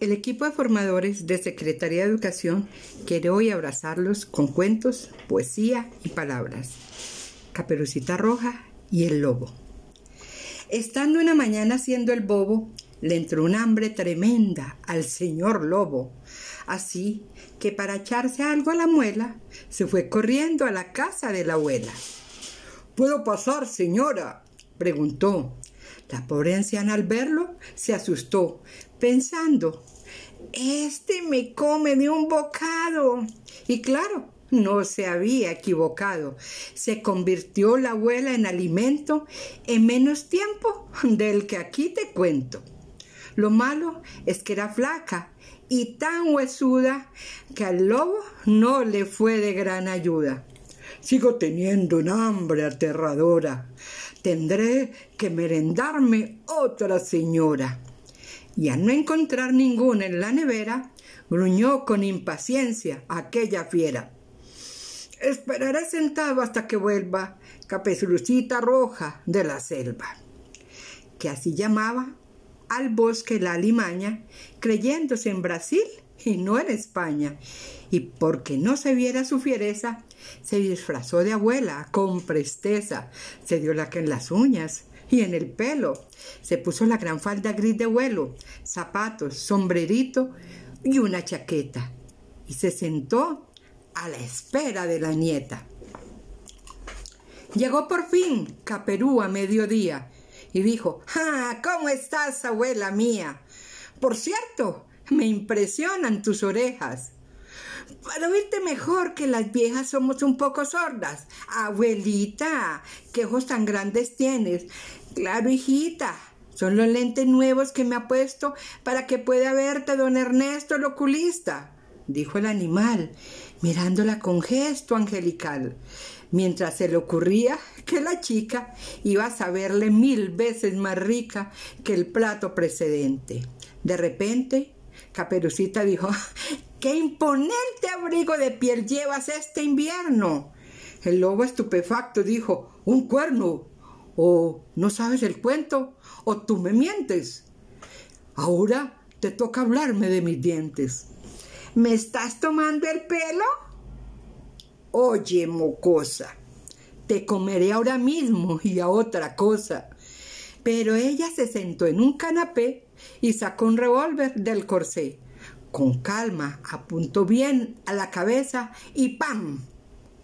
El equipo de formadores de Secretaría de Educación quiere hoy abrazarlos con cuentos, poesía y palabras. Caperucita Roja y el Lobo. Estando una mañana haciendo el bobo, le entró un hambre tremenda al señor Lobo. Así que para echarse algo a la muela, se fue corriendo a la casa de la abuela. ¿Puedo pasar, señora? preguntó. La pobre anciana al verlo se asustó, pensando, este me come de un bocado. Y claro, no se había equivocado. Se convirtió la abuela en alimento en menos tiempo del que aquí te cuento. Lo malo es que era flaca y tan huesuda que al lobo no le fue de gran ayuda. Sigo teniendo un hambre aterradora. Tendré que merendarme otra señora y al no encontrar ninguna en la nevera, gruñó con impaciencia aquella fiera. Esperaré sentado hasta que vuelva Caperucita Roja de la selva. Que así llamaba al bosque la alimaña, creyéndose en Brasil y no en España. Y porque no se viera su fiereza, se disfrazó de abuela con presteza, se dio la que en las uñas, y en el pelo. Se puso la gran falda gris de vuelo, zapatos, sombrerito y una chaqueta. Y se sentó a la espera de la nieta. Llegó por fin Caperú a mediodía y dijo, ¡Ah! ¿Cómo estás, abuela mía? Por cierto, me impresionan tus orejas. Para oírte mejor que las viejas somos un poco sordas. Abuelita, qué ojos tan grandes tienes. Claro, hijita. Son los lentes nuevos que me ha puesto para que pueda verte don Ernesto el oculista, dijo el animal, mirándola con gesto angelical, mientras se le ocurría que la chica iba a saberle mil veces más rica que el plato precedente. De repente, Caperucita dijo, ¡Qué imponente abrigo de piel llevas este invierno! El lobo estupefacto dijo, ¡Un cuerno! o no sabes el cuento, o tú me mientes. Ahora te toca hablarme de mis dientes. ¿Me estás tomando el pelo? Oye, mocosa, te comeré ahora mismo y a otra cosa. Pero ella se sentó en un canapé y sacó un revólver del corsé. Con calma apuntó bien a la cabeza y ¡pam!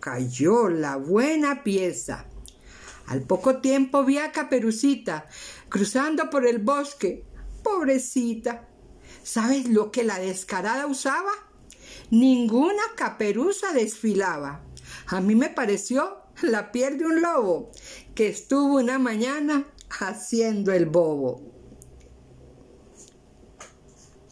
cayó la buena pieza. Al poco tiempo vi a Caperucita cruzando por el bosque. Pobrecita. ¿Sabes lo que la descarada usaba? Ninguna caperuza desfilaba. A mí me pareció la piel de un lobo que estuvo una mañana haciendo el bobo.